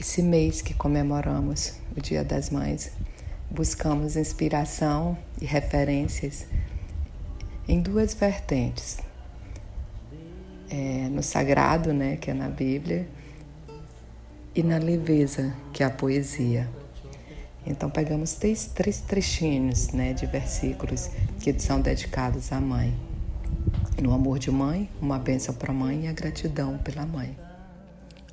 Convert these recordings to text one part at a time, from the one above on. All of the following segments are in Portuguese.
Esse mês que comemoramos o Dia das Mães, buscamos inspiração e referências em duas vertentes. É, no sagrado, né, que é na Bíblia, e na leveza, que é a poesia. Então pegamos três, três trechinhos né, de versículos que são dedicados à mãe. No amor de mãe, uma bênção para a mãe e a gratidão pela mãe.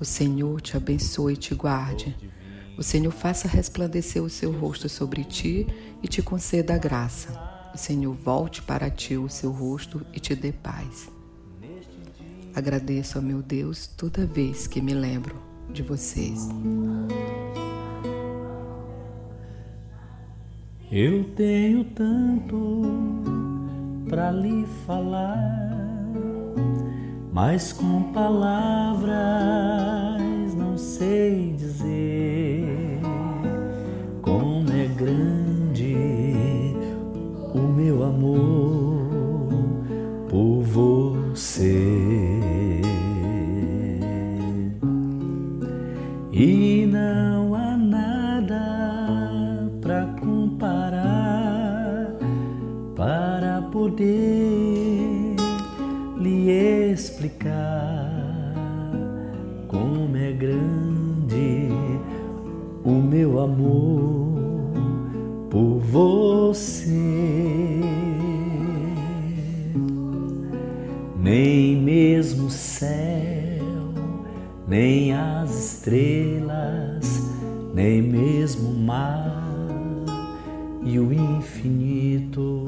O Senhor te abençoe e te guarde. O Senhor faça resplandecer o seu rosto sobre ti e te conceda a graça. O Senhor volte para ti o seu rosto e te dê paz. Agradeço ao meu Deus toda vez que me lembro de vocês. Eu tenho tanto para lhe falar, mas com palavras não sei dizer como é grande o meu amor por você. E não como é grande o meu amor por você. Nem mesmo céu, nem as estrelas, nem mesmo mar e o infinito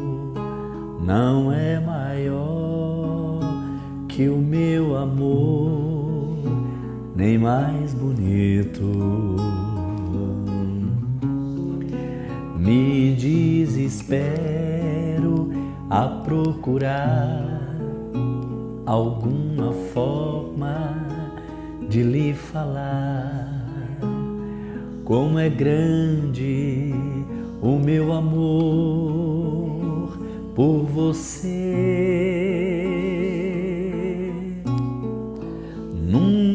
não é maior que o meu amor, nem mais bonito. Me desespero a procurar alguma forma de lhe falar como é grande o meu amor por você.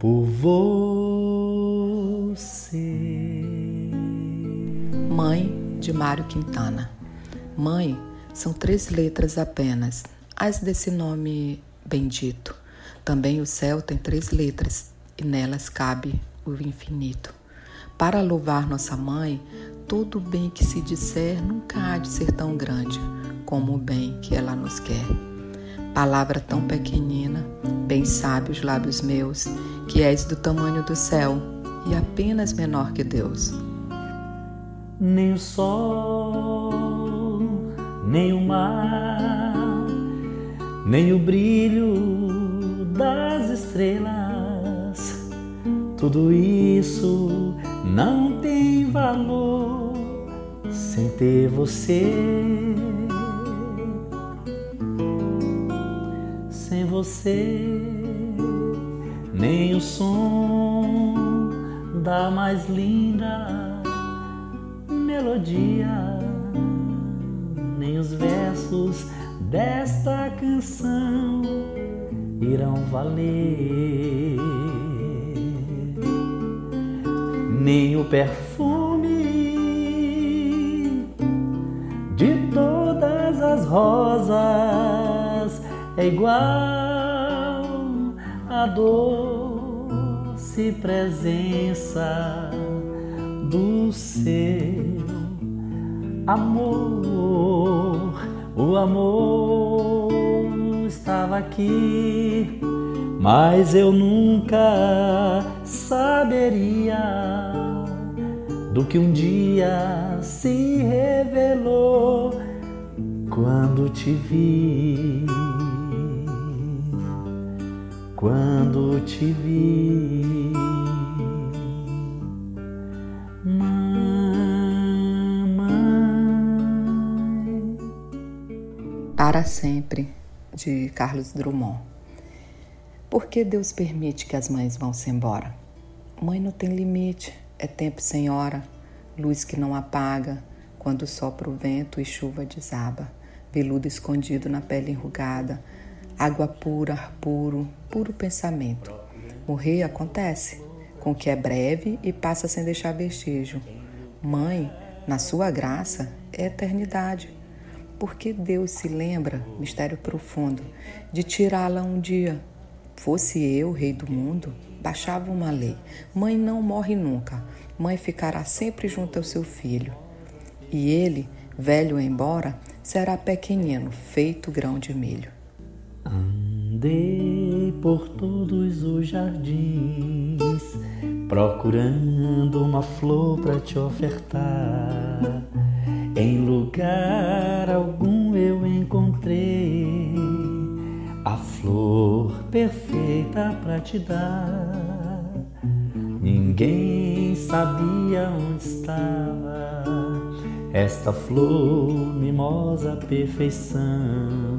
por você. Mãe de Mário Quintana. Mãe são três letras apenas, as desse nome bendito. Também o céu tem três letras e nelas cabe o infinito. Para louvar nossa mãe, todo o bem que se disser nunca há de ser tão grande como o bem que ela nos quer. Palavra tão pequenina, bem sabe os lábios meus, que és do tamanho do céu e apenas menor que Deus. Nem o sol, nem o mar, nem o brilho das estrelas, tudo isso não tem valor sem ter você. Você, nem o som da mais linda melodia, nem os versos desta canção irão valer. Nem o perfume de todas as rosas é igual à doce presença do seu amor. O amor estava aqui, mas eu nunca saberia do que um dia se revelou quando te vi. Quando te vi. Para sempre, de Carlos Drummond. Por que Deus permite que as mães vão-se embora? Mãe não tem limite, é tempo sem hora, luz que não apaga, quando sopra o vento e chuva desaba, veludo escondido na pele enrugada, água pura, ar puro, puro pensamento. Morrer acontece, com que é breve e passa sem deixar vestígio. Mãe, na sua graça, é eternidade porque Deus se lembra, mistério profundo, de tirá-la um dia. Fosse eu, rei do mundo, baixava uma lei. Mãe não morre nunca. Mãe ficará sempre junto ao seu filho. E ele, velho embora, será pequenino, feito grão de milho. Andei por todos os jardins, procurando uma flor para te ofertar em lugar algum eu encontrei a flor perfeita para te dar. Ninguém sabia onde estava esta flor, mimosa perfeição.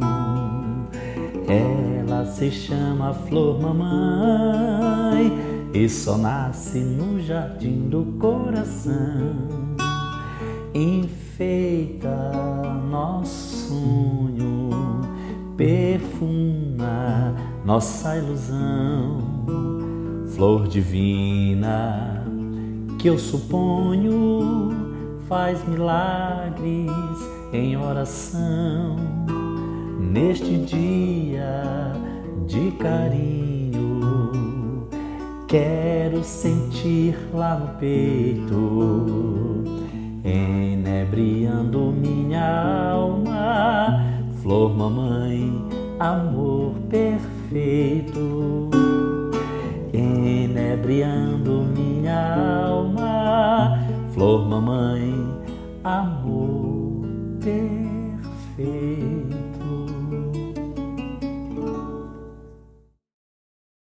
Ela se chama Flor Mamãe e só nasce no jardim do coração. Enfeita nosso sonho, perfuma nossa ilusão, flor divina que eu suponho faz milagres em oração neste dia de carinho. Quero sentir lá no peito enebriando minha alma, flor mamãe, amor perfeito, enebriando minha alma, flor mamãe, amor